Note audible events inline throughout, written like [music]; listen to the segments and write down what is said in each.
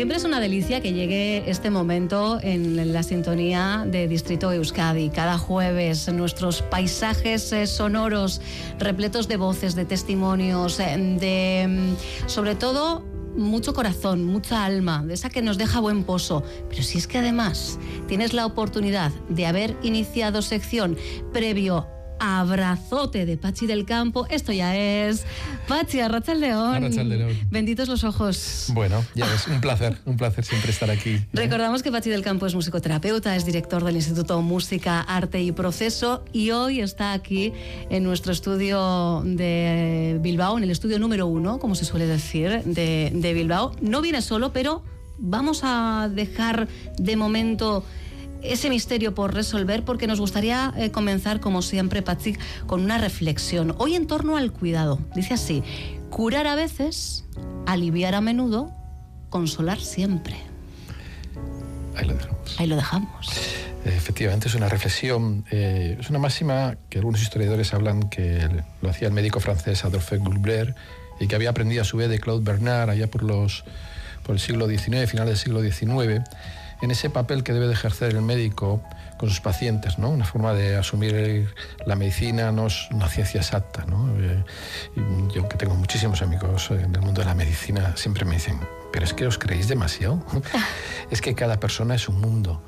Siempre es una delicia que llegue este momento en la sintonía de Distrito Euskadi. Cada jueves nuestros paisajes eh, sonoros repletos de voces, de testimonios, eh, de mm, sobre todo mucho corazón, mucha alma, de esa que nos deja buen pozo. Pero si es que además tienes la oportunidad de haber iniciado sección previo abrazote de Pachi del Campo. Esto ya es Pachi, Arrachaldeón. León. Benditos los ojos. Bueno, ya ves, un placer, un placer siempre estar aquí. ¿eh? Recordamos que Pachi del Campo es musicoterapeuta, es director del Instituto Música, Arte y Proceso y hoy está aquí en nuestro estudio de Bilbao, en el estudio número uno, como se suele decir, de, de Bilbao. No viene solo, pero vamos a dejar de momento ese misterio por resolver porque nos gustaría eh, comenzar, como siempre, Patrick, con una reflexión. Hoy en torno al cuidado. Dice así, curar a veces, aliviar a menudo, consolar siempre. Ahí lo dejamos. Ahí lo dejamos. Efectivamente, es una reflexión, eh, es una máxima que algunos historiadores hablan que lo hacía el médico francés Adolphe Goulbert y que había aprendido a su vez de Claude Bernard allá por, los, por el siglo XIX, final del siglo XIX en ese papel que debe de ejercer el médico con sus pacientes, ¿no? Una forma de asumir la medicina no es una ciencia exacta. Eh, yo que tengo muchísimos amigos en el mundo de la medicina, siempre me dicen, pero es que os creéis demasiado. [laughs] es que cada persona es un mundo.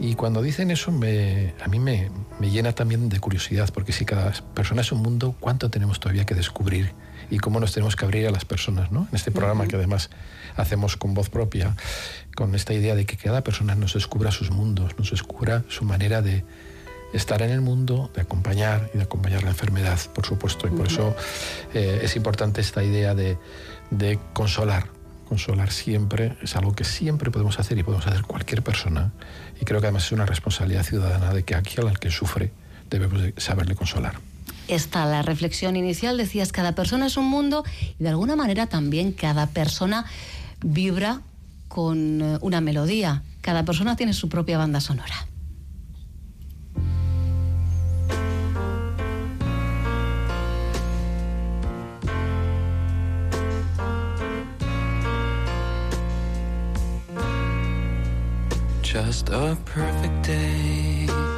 Y cuando dicen eso, a mí me, me llena también de curiosidad, porque si cada persona es un mundo, ¿cuánto tenemos todavía que descubrir? Y cómo nos tenemos que abrir a las personas, ¿no? En este programa que además hacemos con voz propia, con esta idea de que cada persona nos descubra sus mundos, nos descubra su manera de estar en el mundo, de acompañar y de acompañar la enfermedad, por supuesto. Y por eso eh, es importante esta idea de, de consolar. Consolar siempre es algo que siempre podemos hacer y podemos hacer cualquier persona. Y creo que además es una responsabilidad ciudadana de que aquí al que sufre debemos saberle consolar está la reflexión inicial, decías, cada persona es un mundo y de alguna manera también cada persona vibra con eh, una melodía. Cada persona tiene su propia banda sonora. Just a perfect day.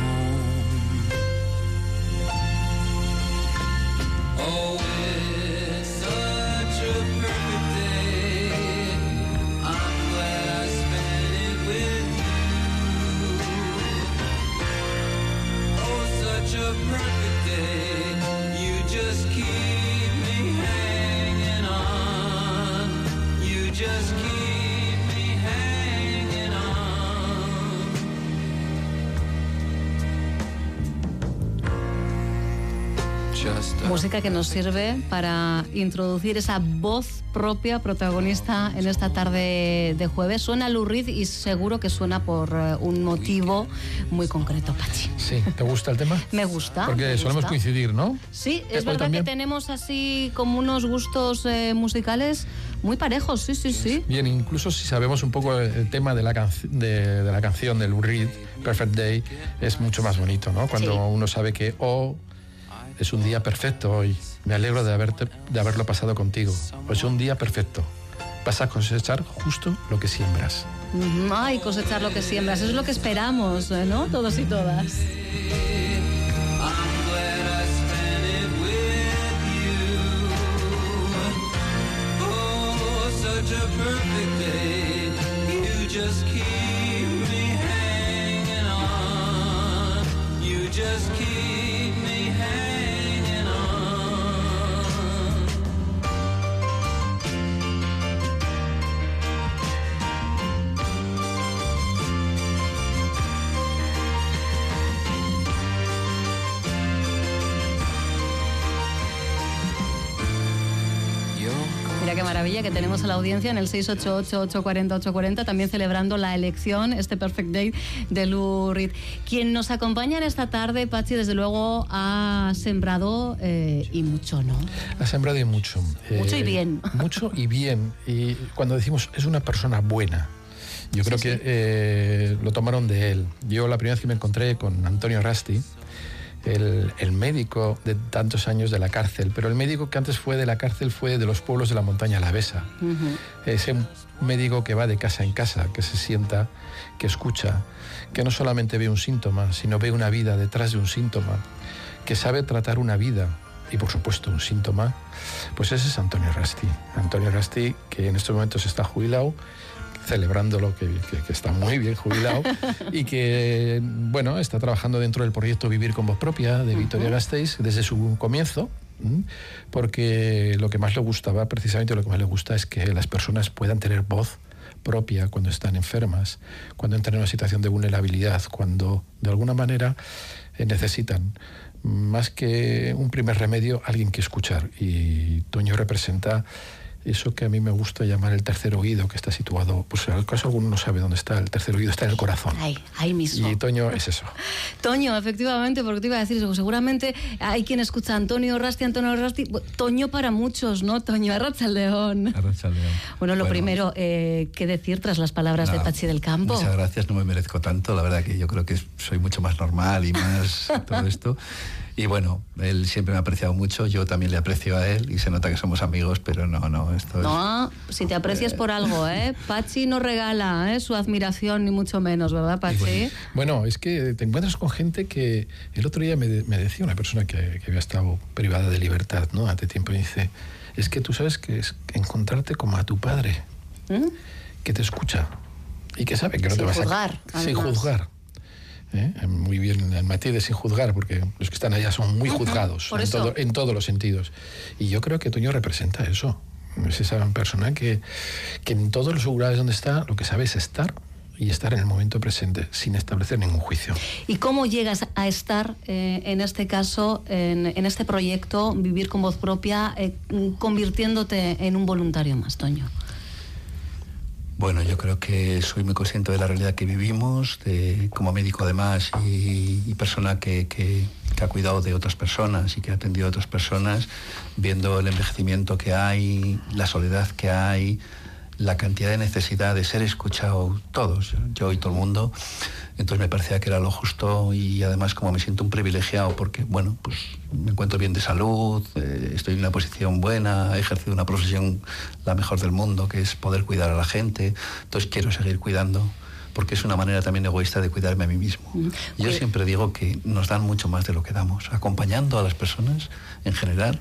Oh, Música que nos sirve para introducir esa voz propia protagonista en esta tarde de jueves. Suena Lurid y seguro que suena por eh, un motivo muy concreto, Pachi. Sí, ¿te gusta el tema? [laughs] me gusta. Porque solemos coincidir, ¿no? Sí, es verdad que tenemos así como unos gustos eh, musicales muy parejos, sí, sí, sí. Bien, incluso si sabemos un poco el tema de la, de, la canción del Lurid, Perfect Day, es mucho más bonito, ¿no? Cuando uno sabe que O es un día perfecto hoy. Me alegro de, haberte, de haberlo pasado contigo. Hoy es un día perfecto. Vas a cosechar justo lo que siembras. Ay, cosechar lo que siembras. Eso es lo que esperamos, ¿eh? ¿no? Todos y todas. just keep maravilla que tenemos a la audiencia en el 688-840-840, también celebrando la elección, este Perfect Day de Lou Reed. Quien nos acompaña en esta tarde, Pachi, desde luego ha sembrado eh, y mucho, ¿no? Ha sembrado y mucho. Mucho y Eh, bien. [laughs] Mucho y bien. Y cuando decimos es una persona buena, yo creo que eh, lo tomaron de él. Yo la primera vez que me encontré con Antonio Rasti, el, el médico de tantos años de la cárcel, pero el médico que antes fue de la cárcel fue de los pueblos de la montaña Alavesa. Ese médico que va de casa en casa, que se sienta, que escucha, que no solamente ve un síntoma, sino ve una vida detrás de un síntoma, que sabe tratar una vida y por supuesto un síntoma, pues ese es Antonio Rasti. Antonio Rasti, que en estos momentos está jubilado, celebrándolo, que, que- que está muy bien jubilado [laughs] y que, bueno, está trabajando dentro del proyecto Vivir con Voz Propia de Victoria Gasteiz desde su comienzo, porque lo que más le gustaba, precisamente lo que más le gusta es que las personas puedan tener voz propia cuando están enfermas, cuando entran en una situación de vulnerabilidad, cuando de alguna manera eh, necesitan más que un primer remedio, alguien que escuchar. Y Toño representa eso que a mí me gusta llamar el tercer oído, que está situado, pues en el caso alguno no sabe dónde está, el tercer oído está en el corazón. Ahí, ahí mismo. Y Toño es eso. [laughs] Toño, efectivamente, porque te iba a decir eso. Seguramente hay quien escucha Antonio Rasti, Antonio Rasti. Toño para muchos, ¿no? Toño Arracha León. [laughs] Arrachaldeón. Bueno, lo Bueno, primero, eh, ¿qué decir tras las palabras de Pachi del Campo? Muchas gracias, no me merezco tanto. La verdad que yo creo que soy mucho más normal y más [laughs] todo esto. Y bueno, él siempre me ha apreciado mucho, yo también le aprecio a él y se nota que somos amigos, pero no, no, esto es... No, si te aprecias por algo, ¿eh? [laughs] Pachi no regala ¿eh? su admiración, ni mucho menos, ¿verdad, Pachi? Bueno, es que te encuentras con gente que el otro día me, de- me decía una persona que, que había estado privada de libertad, ¿no? Hace tiempo y dice, es que tú sabes que es encontrarte como a tu padre, ¿Mm? que te escucha y que sabe que no Sin te vas juzgar, a... Sin juzgar. ¿Eh? Muy bien el matiz de sin juzgar, porque los que están allá son muy juzgados por en, eso. todo- en todos los sentidos. Y yo creo que Toño representa eso. Es esa persona que, que en todos los lugares donde está, lo que sabe es estar y estar en el momento presente, sin establecer ningún juicio. ¿Y cómo llegas a estar, eh, en este caso, en, en este proyecto, Vivir con Voz Propia, eh, convirtiéndote en un voluntario más, Toño? Bueno, yo creo que soy muy consciente de la realidad que vivimos, de, como médico además y, persona que, que- que ha cuidado de otras personas y que ha atendido a otras personas, viendo el envejecimiento que hay, la soledad que hay, la cantidad de necesidad de ser escuchado todos, yo y todo el mundo. Entonces me parecía que era lo justo y además como me siento un privilegiado porque, bueno, pues me encuentro bien de salud, eh, estoy en una posición buena, he ejercido una profesión la mejor del mundo, que es poder cuidar a la gente. Entonces quiero seguir cuidando porque es una manera también egoísta de cuidarme a mí mismo. Yo siempre digo que nos dan mucho más de lo que damos. Acompañando a las personas en general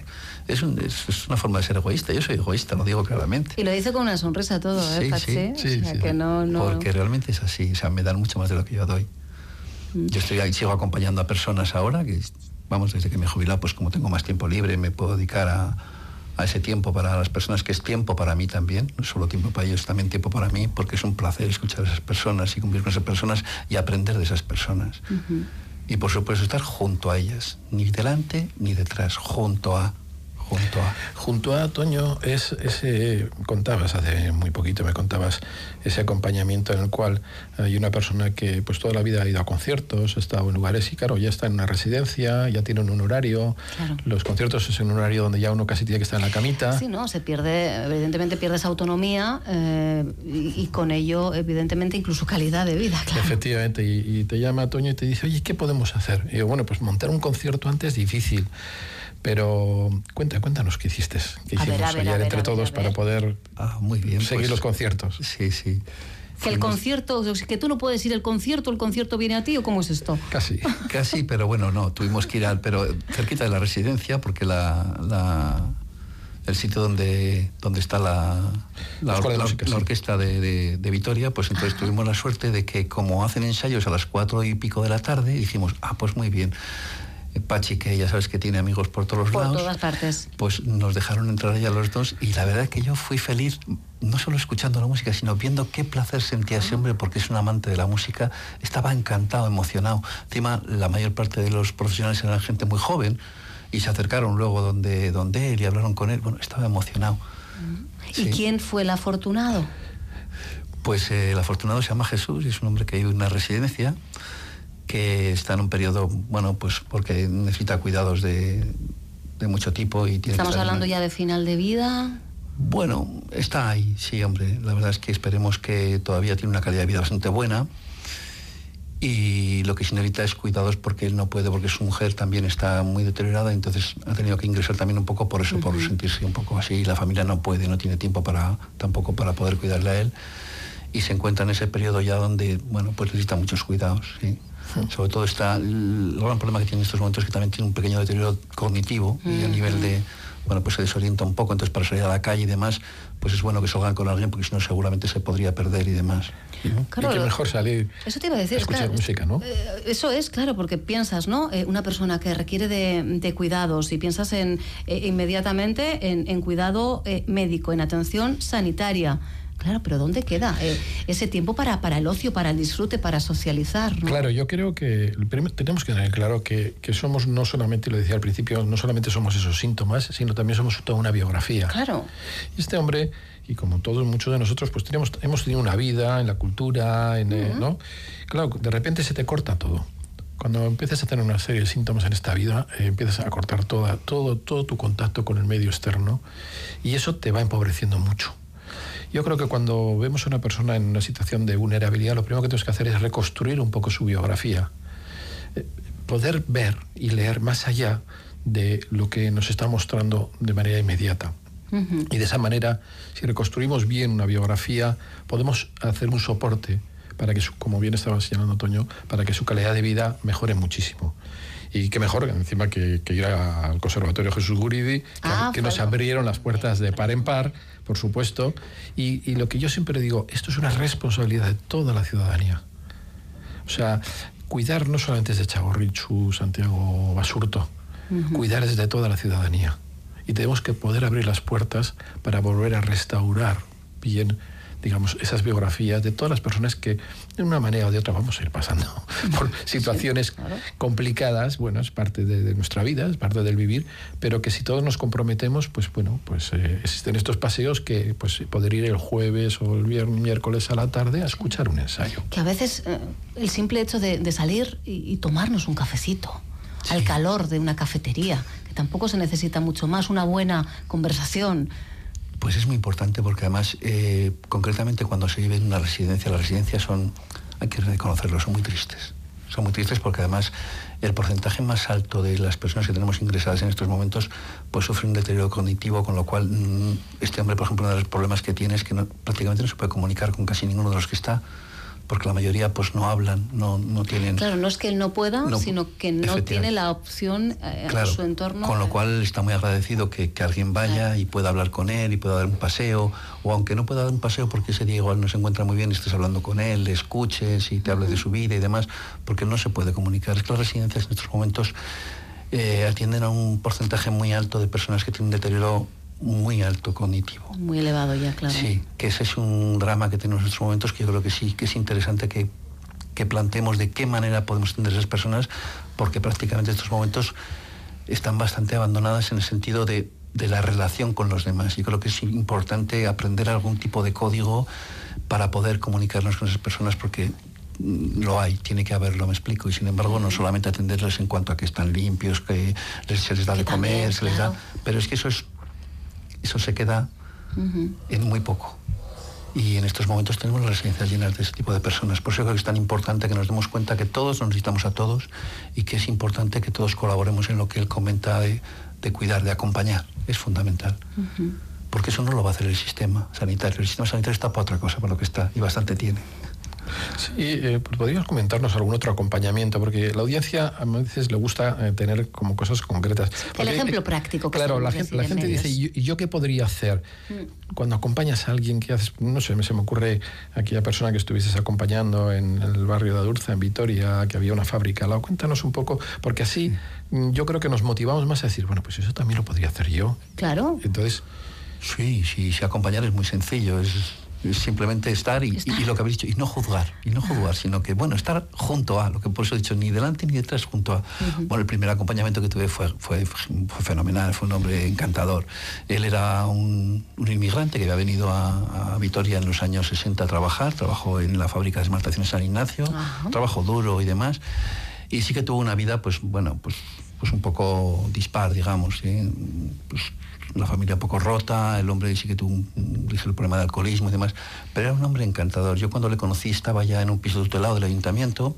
es, un- es- es una forma de ser egoísta. Yo soy egoísta, lo digo claramente. Y lo dice con una sonrisa todo, ¿eh, Sí, sí, sí, o sea, sí. que no, no... Porque realmente es así, o sea, me dan mucho más de lo que yo doy. Yo estoy ahí, sigo acompañando a personas ahora, que vamos, desde que me he jubilado, pues como tengo más tiempo libre, me puedo dedicar a, a ese tiempo para las personas, que es tiempo para mí también, no solo tiempo para ellos, también tiempo para mí, porque es un placer escuchar a esas personas y cumplir con esas personas y aprender de esas personas. Y por supuesto estar junto a ellas, ni delante ni detrás, junto a, junto a. Junto a Toño es ese, contabas hace muy poquito, me contabas ese acompañamiento en el cual hay una persona que pues toda la vida ha ido a conciertos, ha estado en lugares y claro, ya está en una residencia, ya tiene un horario, Claro. los conciertos es un horario donde ya uno casi tiene que estar en la camita. Sí, no, se pierde, evidentemente pierdes autonomía eh, y, y con ello, evidentemente, incluso calidad de vida, claro. Efectivamente, y, y te llama Toño y te dice, oye, ¿qué podemos hacer? Y digo, bueno, pues montar un concierto antes es difícil, pero cuenta, cuéntanos qué hiciste, qué hicimos ver, ayer ver, entre todos para poder Ah, muy bien. seguir pues- los conciertos. Sí, sí. Que el concierto, o sea, que tú no puedes ir al concierto, el concierto viene a ti, ¿o cómo es esto? Casi. [laughs] Casi, pero bueno, no, tuvimos que ir al, pero cerquita de la residencia, porque la, la- el sitio donde, donde está la, la, la- Música, la sí. orquesta de, de- de Vitoria, pues entonces tuvimos la suerte de que como hacen ensayos a las cuatro y pico de la tarde, dijimos, ah, pues muy bien. Pachi, que ya sabes que tiene amigos por todos los Por lados todas partes. pues nos dejaron entrar allá los dos y la verdad que yo fui feliz no solo escuchando la música, sino viendo qué placer sentía ese hombre porque es un amante de la música. Estaba encantado, emocionado. Encima, la mayor parte de los profesionales eran gente muy joven y se acercaron luego donde, donde él y hablaron con él. Bueno, estaba emocionado. ¿Y Sí. quién fue el afortunado? Pues eh, el afortunado se llama Jesús y es un hombre que vive en una residencia que está en un periodo, bueno, pues porque necesita cuidados de, de mucho tipo y tiene que Estamos hablando ya de final de vida. Bueno, está ahí, sí, hombre. La verdad es que esperemos que todavía tiene una calidad de vida bastante buena. Y lo que sí necesita es cuidados porque él no puede, porque su mujer también está muy deteriorada, entonces ha tenido que ingresar también un poco por eso, por sentirse un poco así. La familia no puede, no tiene tiempo para tampoco para poder cuidarle a él. Y se encuentra en ese periodo ya donde, bueno, pues necesita muchos cuidados, sí. Sobre todo está, el gran problema que tiene en estos momentos es que también tiene un pequeño deterioro cognitivo y a nivel de, bueno, pues se desorienta un poco, entonces para salir a la calle y demás, pues es bueno que salgan con alguien porque si no seguramente se podría perder y demás. ¿no? Claro, y que mejor salir Eso te iba a decir. a escuchar claro, música, ¿no? eh, Eso es, claro, porque piensas, ¿no? Eh, una persona que requiere de, de cuidados y piensas en eh, inmediatamente en, en cuidado eh, médico, en atención sanitaria. Claro, pero ¿dónde queda eh, ese tiempo para, para el ocio, para el disfrute, para socializar? ¿no? Claro, yo creo que primero tenemos que tener claro que, que somos no solamente, lo decía al principio, no solamente somos esos síntomas, sino también somos toda una biografía. Claro. Este hombre, y como todos muchos de nosotros, pues tenemos, hemos tenido una vida en la cultura, en, eh, ¿no? Claro, de repente se te corta todo. Cuando empiezas a tener una serie de síntomas en esta vida, eh, empiezas a cortar toda, todo, todo tu contacto con el medio externo y eso te va empobreciendo mucho. Yo creo que cuando vemos a una persona en una situación de vulnerabilidad, lo primero que tenemos que hacer es reconstruir un poco su biografía. Eh, Poder ver y leer más allá de lo que nos está mostrando de manera inmediata. Y de esa manera, si reconstruimos bien una biografía, podemos hacer un soporte para que, su- como bien estaba señalando Toño, para que su calidad de vida mejore muchísimo. Y que mejor, encima, que, que ir al Conservatorio Jesús Guridi, que, Ah, que nos abrieron las puertas de par en par, por supuesto. Y, y lo que yo siempre digo, esto es una responsabilidad de toda la ciudadanía. O sea, cuidar no solamente es de Chagorrichu, Santiago Basurto, cuidar es de toda la ciudadanía. Y tenemos que poder abrir las puertas para volver a restaurar bien, digamos, esas biografías de todas las personas que de una manera o de otra vamos a ir pasando [laughs] por situaciones complicadas. Bueno, es parte de, de nuestra vida, es parte del vivir, pero que si todos nos comprometemos, pues bueno, pues eh, existen estos paseos que pues poder ir el jueves o el viernes, miércoles a la tarde a escuchar un ensayo. Que a veces eh, el simple hecho de, de salir y, y tomarnos un cafecito al calor de una cafetería, que tampoco se necesita mucho más, una buena conversación. Pues es muy importante porque además, eh, concretamente cuando se vive en una residencia, las residencias son, hay que reconocerlo, son muy tristes. Son muy tristes porque además el porcentaje más alto de las personas que tenemos ingresadas en estos momentos pues sufre un deterioro cognitivo, con lo cual mm, este hombre, por ejemplo, uno de los problemas que tiene es que prácticamente no se puede comunicar con casi ninguno de los que está, porque la mayoría pues no hablan, no, no tienen... Claro, no es que él no pueda, No, sino que no tiene la opción eh, Claro, a su entorno. con lo cual está muy agradecido que, que alguien vaya Claro. y pueda hablar con él y pueda dar un paseo, o aunque no pueda dar un paseo porque ese día igual no se encuentra muy bien, estés hablando con él, le escuches y te hable de su vida y demás, porque no se puede comunicar. Es que las residencias en estos momentos eh, atienden a un porcentaje muy alto de personas que tienen deterioro muy alto cognitivo. Muy elevado ya, claro. Sí, que ese es un drama que tenemos en estos momentos que yo creo que sí, que es interesante que, que planteemos de qué manera podemos atender a esas personas, porque prácticamente en estos momentos están bastante abandonadas en el sentido de, de la relación con los demás. Y creo que es importante aprender algún tipo de código para poder comunicarnos con esas personas, porque mm, lo hay, tiene que haberlo, me explico. Y sin embargo, no solamente atenderles en cuanto a que están limpios, que se les da de comer, se les da... Pero es que eso es eso se queda en muy poco. Y en estos momentos tenemos las residencias llenas de ese tipo de personas. Por eso creo que es tan importante que nos demos cuenta que todos nos necesitamos a todos y que es importante que todos colaboremos en lo que él comenta de, de cuidar, de acompañar. Es fundamental. Porque eso no lo va a hacer el sistema sanitario. El sistema sanitario está para otra cosa, para lo que está, y bastante tiene. Sí, eh, podrías comentarnos algún otro acompañamiento, porque la audiencia a veces le gusta eh, tener como cosas concretas. Porque, ejemplo eh, práctico que Claro, la gente, la gente dice, ¿y yo, qué podría hacer? Cuando acompañas a alguien que haces, no sé, se me ocurre aquella persona que estuvieses acompañando en el barrio de Adurza, en Vitoria, que había una fábrica. Cuéntanos un poco, porque así mm, yo creo que nos motivamos más a decir, bueno, pues eso también lo podría hacer yo. Claro. Entonces, Sí, sí, sí, acompañar es muy sencillo. Es, simplemente estar y, lo que habéis dicho, y no juzgar, y no juzgar, sino que, bueno, estar junto a, lo que por eso he dicho, ni delante ni detrás, junto a. Bueno, el primer acompañamiento que tuve fue, fue, fue fenomenal, fue un hombre encantador. Él era un, un inmigrante que había venido a, a Vitoria en los años 60 a trabajar, trabajó en la fábrica de esmaltaciones San Ignacio, Ajá. trabajo duro y demás, y sí que tuvo una vida, pues, bueno, pues, pues un poco dispar, digamos, ¿sí? Pues, la familia un poco rota, el hombre sí que tuvo un, ligero problema de alcoholismo y demás, pero era un hombre encantador. Yo cuando le conocí estaba ya en un piso tutelado del ayuntamiento,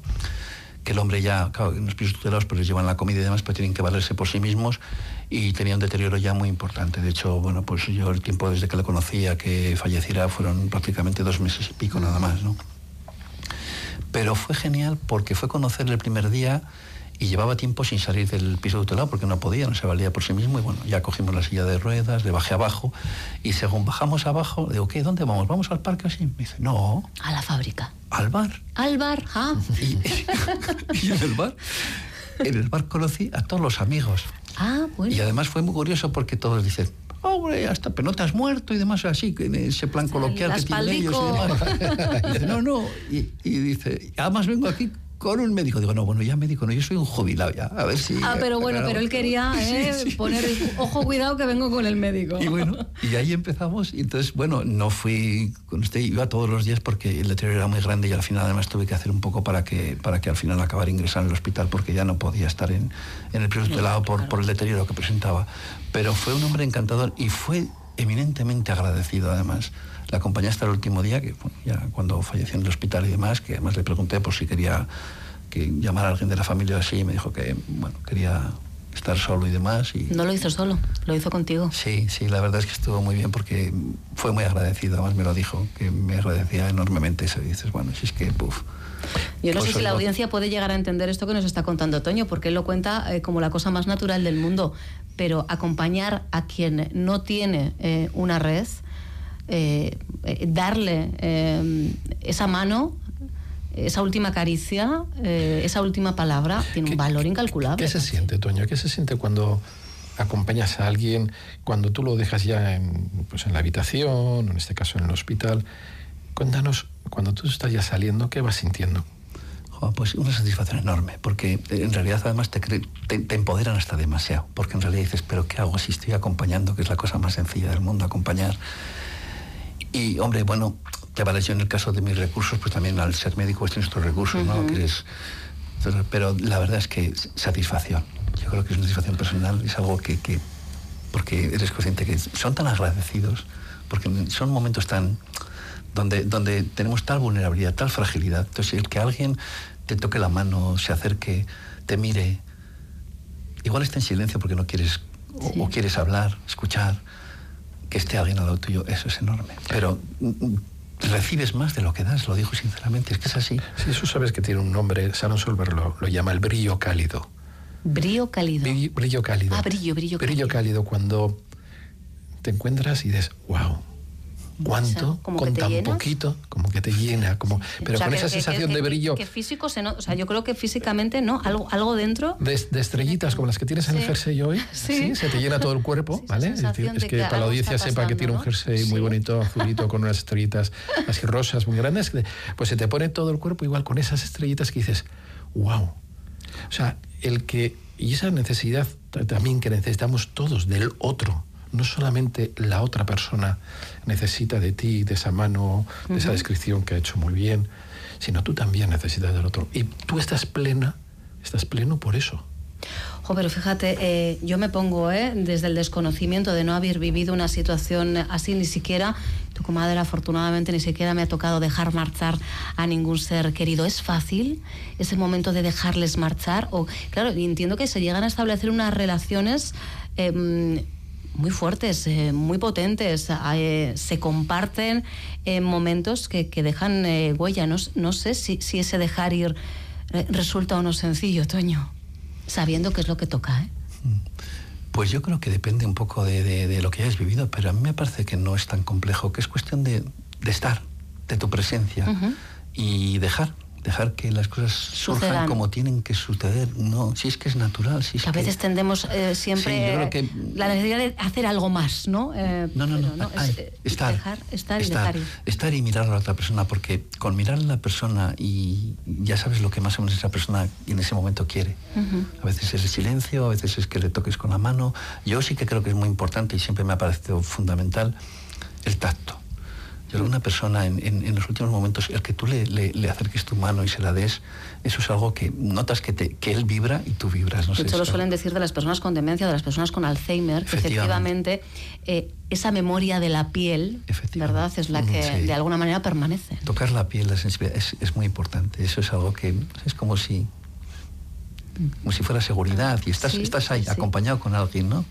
que el hombre ya, claro, en los pisos tutelados pues les llevan la comida y demás, pero tienen que valerse por sí mismos y tenía un deterioro ya muy importante. De hecho, bueno, pues yo el tiempo desde que le conocía que falleciera fueron prácticamente dos meses y pico nada más, ¿no? Pero fue genial porque fue conocerle el primer día y llevaba tiempo sin salir del piso tutelado porque no podía, no se valía por sí mismo. Y bueno, ya cogimos la silla de ruedas, le bajé abajo y según bajamos abajo, digo, ¿qué? ¿Dónde vamos? ¿Vamos al parque así? Me dice, no, A la fábrica. al bar. Al bar, ah. Y, [laughs] y en el bar, en el bar conocí a todos los amigos. Ah, bueno. Y además fue muy curioso porque todos dicen, hombre, hasta pero no te has muerto y demás, así, que en ese plan coloquial que tienen ellos. Y demás. [laughs] Y dice, no, no. Y, y dice, además vengo aquí con un médico. Digo, no, bueno, ya médico, no, yo soy un jubilado ya. A ver si. Ah, pero bueno, pero él quería [laughs] eh, sí. poner, ojo, cuidado que vengo con el médico. Y bueno, y ahí empezamos. Y entonces, bueno, no fui con usted, iba todos los días porque el deterioro era muy grande y al final además tuve que hacer un poco para que, para que al final acabara ingresando en el hospital porque ya no podía estar en, en el piso tutelado por, por el deterioro que presentaba. Pero fue un hombre encantador y fue eminentemente agradecido además. La acompañé hasta el último día, que bueno, ya cuando falleció en el hospital y demás, que además le pregunté por si quería que llamara a alguien de la familia así y me dijo que bueno, quería estar solo y demás. Y, No lo hizo solo, lo hizo contigo. Sí, sí, la verdad es que estuvo muy bien porque fue muy agradecido, además me lo dijo, que me agradecía enormemente eso. Y dices, bueno, si es que, puf. Yo no Pues sé si la audiencia puede llegar a entender esto que nos está contando Toño, porque él lo cuenta eh, como la cosa más natural del mundo, pero acompañar a quien no tiene eh, una red, eh, darle eh, esa mano, esa última caricia, eh, esa última palabra, tiene un ¿Qué- valor incalculable. ¿Qué se siente, Toño? ¿Qué se siente cuando acompañas a alguien, cuando tú lo dejas ya en, pues en la habitación, en este caso en el hospital? Cuéntanos, cuando tú estás ya saliendo, ¿qué vas sintiendo? Pues una satisfacción enorme, porque eh, en realidad además te, te, te empoderan hasta demasiado, porque en realidad dices, pero ¿qué hago si estoy acompañando, que es la cosa más sencilla del mundo, acompañar? Y hombre, bueno, te yo en el caso de mis recursos, pues también al ser médico pues tienes otros recursos, ¿no? Que eres- entonces, pero la verdad es que satisfacción, yo creo que es una satisfacción personal, es algo que, que porque eres consciente que son tan agradecidos, porque son momentos tan donde, donde tenemos tal vulnerabilidad, tal fragilidad. Entonces, el que alguien te toque la mano, se acerque, te mire, igual está en silencio porque no quieres o quieres hablar, escuchar, que esté alguien al lado tuyo, eso es enorme. Pero mm, mm, recibes más de lo que das, lo digo sinceramente, es que es así. Sí, eso sabes que tiene un nombre, Sharon Solver lo, lo llama el brillo cálido. Brío cálido. Brillo, brillo cálido. Ah, brillo, brillo Brillo cálido cuando te encuentras y dices, wow, ¿cuánto? O sea, como que con te tan llenas. poquito, como que te llena, como, pero O sea, con que- esa que- sensación que- de brillo, Que físico se no, o sea, yo creo que físicamente no, algo, algo dentro. de, de estrellitas como las que tienes en el jersey hoy, [laughs] Sí. se te llena todo el cuerpo, [laughs] ¿vale? Es, decir, que para la audiencia sepa que tiene un jersey muy bonito, azulito, con unas estrellitas así rosas muy grandes, pues se te pone todo el cuerpo igual con esas estrellitas que dices, wow. O sea, el que, y esa necesidad también que necesitamos todos del otro, no solamente la otra persona necesita de ti, de esa mano, de esa descripción que ha hecho muy bien, sino tú también necesitas del otro. Y tú estás plena, estás pleno por eso. Jo, pero fíjate, eh, yo me pongo ¿eh? desde el desconocimiento de no haber vivido una situación así, ni siquiera, tu comadre afortunadamente ni siquiera me ha tocado dejar marchar a ningún ser querido. ¿Es fácil ese momento de dejarles marchar? O, claro, entiendo que se llegan a establecer unas relaciones eh, muy fuertes, eh, muy potentes, eh, se comparten en momentos que, que dejan eh, huella. No, no sé si, si ese dejar ir eh, resulta o no sencillo, Toño sabiendo qué es lo que toca. ¿eh? Pues yo creo que depende un poco de, de- de lo que hayas vivido, pero a mí me parece que no es tan complejo, que es cuestión de, de estar, de tu presencia y dejar, dejar que las cosas surjan Sucedan. como tienen que suceder. No, si es que es natural, si es Que a que- veces tendemos eh, siempre Sí, que- la necesidad de hacer algo más, ¿no? Eh, No, no, no. pero ay, es, eh, estar, Dejar, estar y estar, dejar ir. estar y mirar a la otra persona, porque con mirar a la persona y ya sabes lo que más o menos esa persona en ese momento quiere. A veces es el silencio, a veces es que le toques con la mano. Yo sí que creo que es muy importante y siempre me ha parecido fundamental el tacto. Que una persona en, en- en los últimos momentos, el que tú le, le- le acerques tu mano y se la des, eso es algo que notas que, te, que él vibra y tú vibras. No De sé, hecho, lo es- suelen decir de las personas con demencia, de las personas con Alzheimer, que Efectivamente. eh, esa memoria de la piel. ¿verdad? Es la Mm, que sí. de alguna manera permanece. Tocar la piel, la sensibilidad, es, es muy importante. Eso es algo que es como si, como si fuera seguridad y estás, Sí, estás ahí sí. acompañado con alguien, ¿no?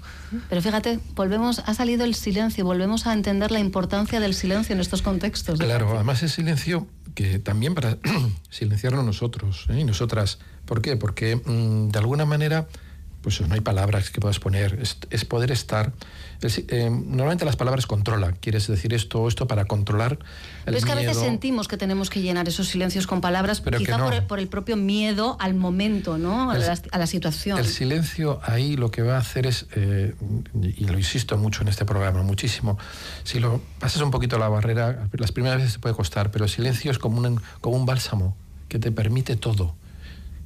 Pero fíjate, volvemos, ha salido el silencio, volvemos a entender la importancia del silencio en estos contextos. Claro, además es silencio que también para [clears throat] silenciarnos nosotros ¿eh? y nosotras. ¿Por qué? Porque mm, de alguna manera, pues no hay palabras que puedas poner, es, es poder estar. Eh, normalmente las palabras controlan, quieres decir esto o esto para controlar el Pero es que a veces sentimos que tenemos que llenar esos silencios con palabras, Pero quizá no. por, el, por el propio miedo al momento, ¿no? A El- la, a la situación. El silencio ahí lo que va a hacer es, eh, y lo insisto mucho en este programa, muchísimo, si lo pasas un poquito la barrera, las primeras veces te puede costar, pero el silencio es como un, como un bálsamo que te permite todo.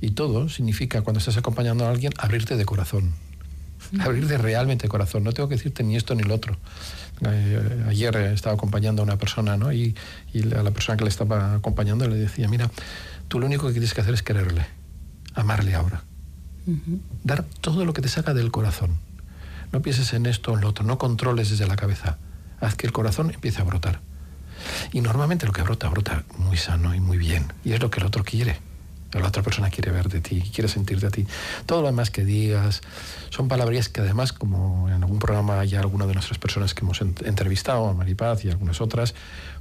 Y todo significa, cuando estás acompañando a alguien, abrirte de corazón. Abrirte realmente de corazón. No tengo que decirte ni esto ni lo otro. Eh, ayer estaba acompañando a una persona, ¿no? Y, y a la persona que le estaba acompañando le decía, mira, tú lo único que tienes que hacer es quererle, amarle ahora dar todo lo que te saca del corazón. No pienses en esto o en lo otro, no controles desde la cabeza. Haz que el corazón empiece a brotar. Y normalmente lo que brota, brota muy sano y muy bien. Y es lo que el otro quiere. La otra persona quiere ver de ti, quiere sentir de ti. Todo lo demás que digas son palabras que además, como en algún programa ya alguna de nuestras personas que hemos ent- entrevistado, a Maripaz y algunas otras,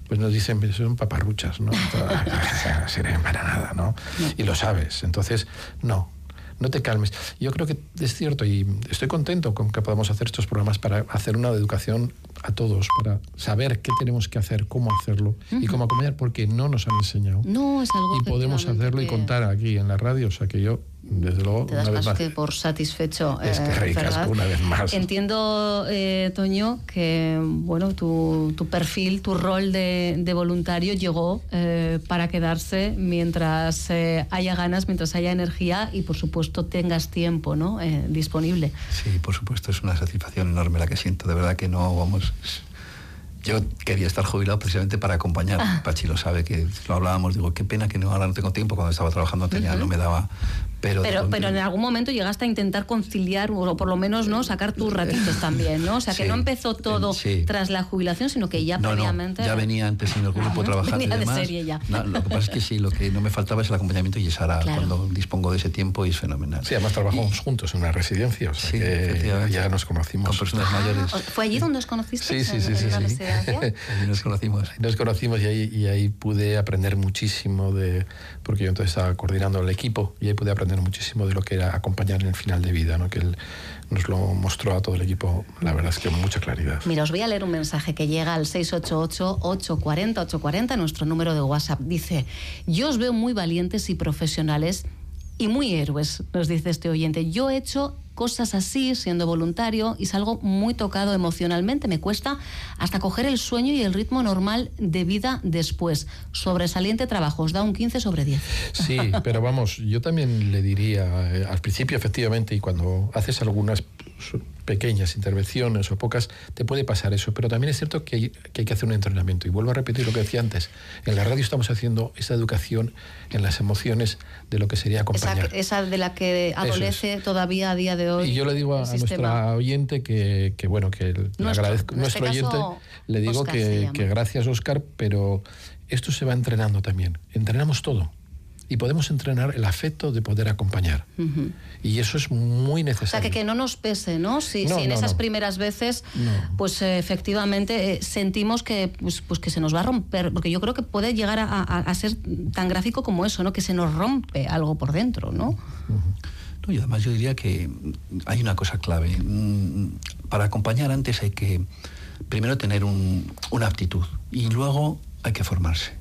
pues nos dicen, "Pero son paparruchas, ¿no? [laughs] no sirven para nada, ¿no? Y lo sabes. Entonces, no, no te calmes. Yo creo que es cierto y estoy contento con que podamos hacer estos programas para hacer una educación a todos, para saber qué tenemos que hacer, cómo hacerlo y cómo acompañar, porque no nos han enseñado. No, es algo Y podemos hacerlo y contar aquí en la radio, o sea que yo, desde luego, Te das una vez más más, que por satisfecho. Es que eh, una vez más. Entiendo, eh, Toño, que bueno, tu, tu perfil, tu rol de, de voluntario llegó eh, para quedarse mientras eh, haya ganas, mientras haya energía y, por supuesto, tengas tiempo ¿no? Eh, disponible. Sí, por supuesto, es una satisfacción enorme la que siento. De verdad que no, vamos. Yo quería estar jubilado precisamente para acompañar. Ah. Pachi lo sabe, que lo hablábamos. Digo, qué pena que no, ahora no tengo tiempo. Cuando estaba trabajando tenía, no me daba. Pero, Pero, en algún momento llegaste a intentar conciliar, o por lo menos no sacar tus [laughs] ratitos también, ¿no? O sea, que no empezó todo sí. tras la jubilación, sino que ya no, previamente... no, ya venía antes en el grupo trabajando venía y de serie ya. No, lo que pasa es que sí, lo que no me faltaba es el acompañamiento y es ahora Claro. cuando dispongo de ese tiempo y es fenomenal. Sí, además trabajamos juntos en una residencia, o sea Sí, que efectivamente. ya nos conocimos. Con personas mayores. Ah, ¿Fue allí donde os conocisteis? Sí, sí, sí, sí, [laughs] nos conocimos. Nos conocimos y ahí, y ahí pude aprender muchísimo de, porque yo entonces estaba coordinando el equipo y ahí pude aprender muchísimo de lo que era acompañar en el final de vida, ¿no? que él nos lo mostró a todo el equipo, la verdad es que con mucha claridad. Mira, os voy a leer un mensaje que llega al 688-840-840, nuestro número de WhatsApp. Dice, yo os veo muy valientes y profesionales y muy héroes, nos dice este oyente. Yo he hecho cosas así siendo voluntario y salgo muy tocado emocionalmente. Me cuesta hasta coger el sueño y el ritmo normal de vida después. Sobresaliente trabajo, os da un 15 sobre 10. Sí, pero vamos, yo también le diría, eh, al principio efectivamente, y cuando haces algunas pequeñas intervenciones o pocas, te puede pasar eso, pero también es cierto que hay, que hay que hacer un entrenamiento. Y vuelvo a repetir lo que decía antes, en la radio estamos haciendo esa educación en las emociones de lo que sería acompañar. esa de la que adolece todavía a día de hoy. Y yo le digo a, a nuestra oyente que, que, bueno, que le Nuestro, agradezco, en este nuestro caso, oyente, le digo que gracias Oscar, pero esto se va entrenando también. Entrenamos todo. Y podemos entrenar el afecto de poder acompañar. Y eso es muy O sea, necesario. que, que no nos pese, ¿no? Si, No, si en no, esas no. primeras veces, No. pues eh, efectivamente eh, sentimos que, pues, pues que se nos va a romper, porque yo creo que puede llegar a, a- a ser tan gráfico como eso, ¿no? Que se nos rompe algo por dentro, ¿no? No, y además yo diría que hay una cosa clave. Mm, Para acompañar antes hay que primero tener un- una aptitud y luego hay que formarse.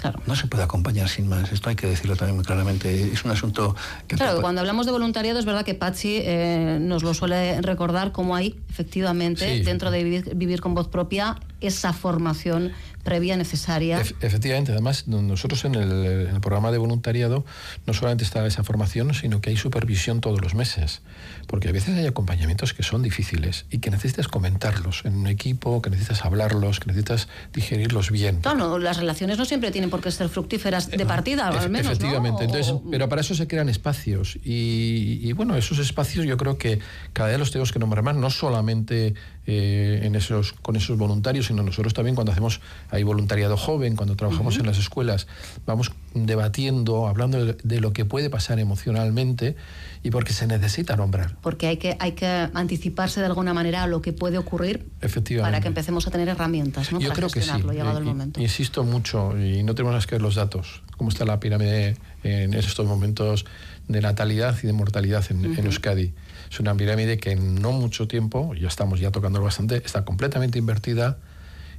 Claro. No se puede acompañar sin más. Esto hay que decirlo también muy claramente. Es un asunto que... Claro, cuando hablamos de voluntariado es verdad que Pachi eh, nos lo suele recordar como hay efectivamente Sí. dentro de vivir, vivir con voz propia esa formación previa necesaria. Ef- efectivamente, además no- nosotros en el, en el programa de voluntariado no solamente está esa formación, sino que hay supervisión todos los meses, porque a veces hay acompañamientos que son difíciles y que necesitas comentarlos en un equipo, que necesitas hablarlos, que necesitas digerirlos bien. Claro, no, las relaciones no siempre tienen por qué ser fructíferas de partida, al menos. ¿no? Efectivamente, entonces, pero para eso se crean espacios y, y, bueno, esos espacios yo creo que cada vez los tenemos que nombrar más, no solamente eh, en esos, con esos voluntarios, sino nosotros también cuando hacemos, hay voluntariado joven, cuando trabajamos en las escuelas, vamos debatiendo, hablando de, de lo que puede pasar emocionalmente y porque se necesita nombrar. porque hay que, hay que anticiparse de alguna manera a lo que puede ocurrir Efectivamente. para que empecemos a tener herramientas ¿no? Yo para creo que sí. llegado Eh, el y- momento. Insisto mucho, y no tenemos más que ver los datos, cómo está la pirámide en estos momentos de natalidad y de mortalidad en, en Euskadi. Es una pirámide que en no mucho tiempo, ya estamos ya tocando bastante, está completamente invertida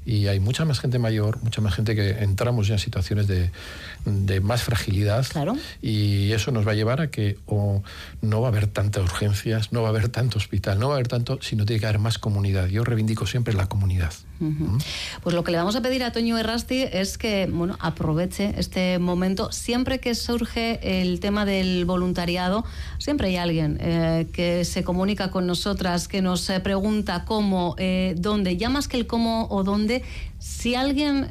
y hay mucha más gente mayor, mucha más gente que entramos ya en situaciones de, de más fragilidad Claro. y eso nos va a llevar a que o no va a haber tantas urgencias, no va a haber tanto hospital, no va a haber tanto, sino tiene que haber más comunidad. Yo reivindico siempre la comunidad. Pues lo que le vamos a pedir a Toño Errasti es que bueno, aproveche este momento. Siempre que surge el tema del voluntariado, siempre hay alguien eh, que se comunica con nosotras, que nos eh, pregunta cómo, eh, dónde. Ya más que el cómo o dónde, si alguien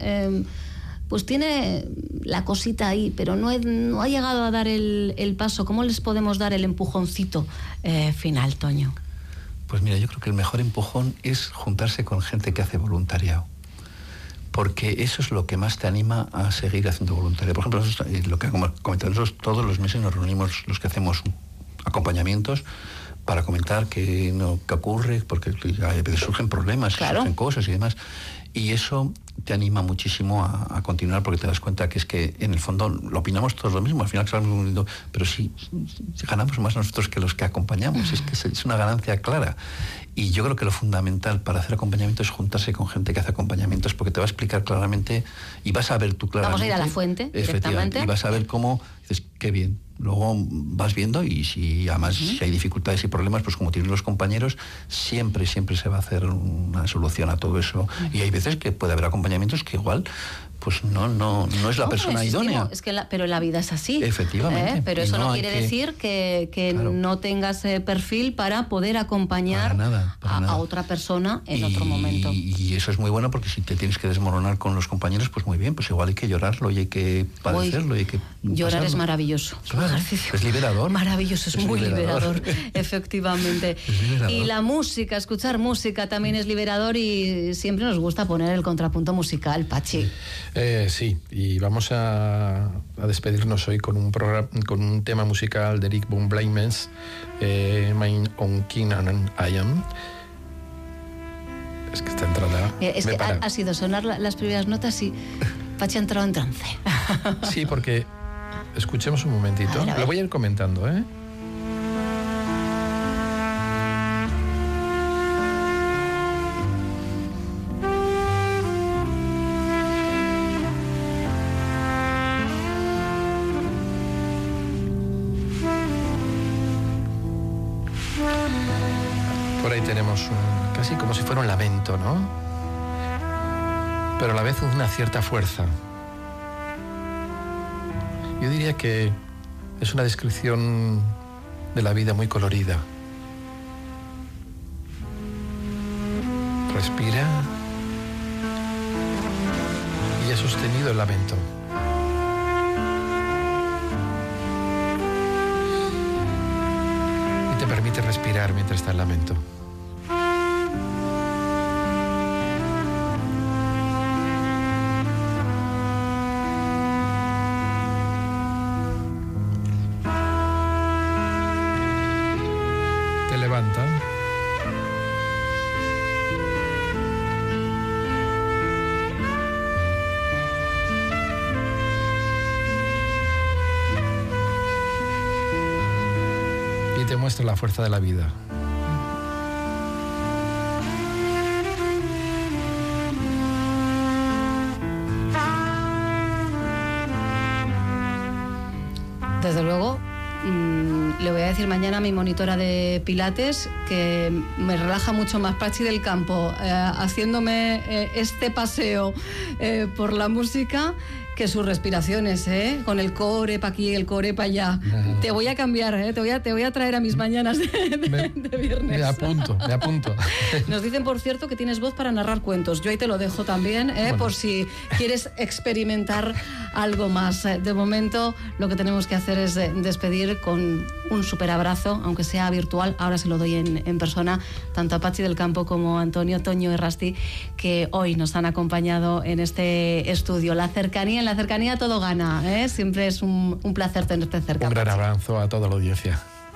pues tiene la cosita ahí, pero no, no ha llegado a dar el, paso, ¿cómo les podemos dar el empujoncito final, Toño? Pues mira, yo creo que el mejor empujón es juntarse con gente que hace voluntariado. Porque eso es lo que más te anima a seguir haciendo voluntariado. Por ejemplo, nosotros, eh, lo que comentado, nosotros todos los meses nos reunimos los que hacemos acompañamientos para comentar qué, no, qué ocurre, porque a veces surgen problemas, Claro. surgen cosas y demás. Y eso te anima muchísimo a, a continuar porque te das cuenta que es que en el fondo lo opinamos todos lo mismo, al final pero sí ganamos más nosotros que los que acompañamos, es que es- es una ganancia clara. Y yo creo que lo fundamental para hacer acompañamiento es juntarse con gente que hace acompañamientos porque te va a explicar claramente y vas a ver tú claramente. Vamos a ir a la fuente Efectivamente, y vas a ver cómo dices, qué bien. Luego vas viendo y si además si hay dificultades y problemas, pues como tienen los compañeros, siempre, siempre se va a hacer una solución a todo eso. Y hay veces que puede haber acompañamientos que igual pues no, no, no es la No, persona idónea. Es que la- pero la vida es así. Efectivamente. ¿eh? Pero Y eso no, quiere que- decir que, que Claro. no tengas eh, perfil para poder acompañar Para nada, para a, otra persona en y, otro momento. y eso es muy bueno porque si te tienes que desmoronar con los compañeros, pues muy bien, pues igual hay que llorarlo y hay que padecerlo y hay que Llorar es pasarlo. maravilloso. Es Claro, liberador. Maravilloso, es, Es muy liberador. liberador, [laughs] efectivamente. Liberador. Y la música, escuchar música también es liberador y siempre nos gusta poner el contrapunto musical, Pachi. Eh, sí, y vamos a, a despedirnos hoy con un, programa, con un tema musical de Eric von Bleimens, eh, Mein on King and I Am. Es que esta entrada Eh, Es me que ha, sido sonar la- las primeras notas y Pachi ha entrado en trance. Sí, porque escuchemos un momentito. A ver, a ver. Lo voy a ir comentando, ¿eh? Como si fuera un lamento, ¿no? Pero a la vez una cierta fuerza. Yo diría que es una descripción de la vida muy colorida. Respira y ha sostenido el lamento. Y te permite respirar mientras está el lamento. la fuerza de la vida. Desde luego, mm, le voy a decir mañana a mi monitora de Pilates que me relaja mucho más Pachi del Campo eh, haciéndome eh, este paseo eh, por la música que sus respiraciones, ¿eh? Con el core para aquí, el core para allá. Te voy a cambiar, ¿eh? Te voy a, te voy a traer a mis mañanas de, de- Me, de viernes. me apunto, me apunto. [laughs] Nos dicen, por cierto, que tienes voz para narrar cuentos. Yo ahí te lo dejo también, ¿eh? por si quieres experimentar algo más. Eh, De momento, lo que tenemos que hacer es eh, despedir con un super abrazo, aunque sea virtual. Ahora se lo doy en, en persona, tanto a Pachi del Campo como a Antonio Toño Errasti, que hoy nos han acompañado en este estudio. La cercanía, en la cercanía todo gana. ¿eh? Siempre es un, un placer tenerte cerca. Un gran abrazo a toda la audiencia.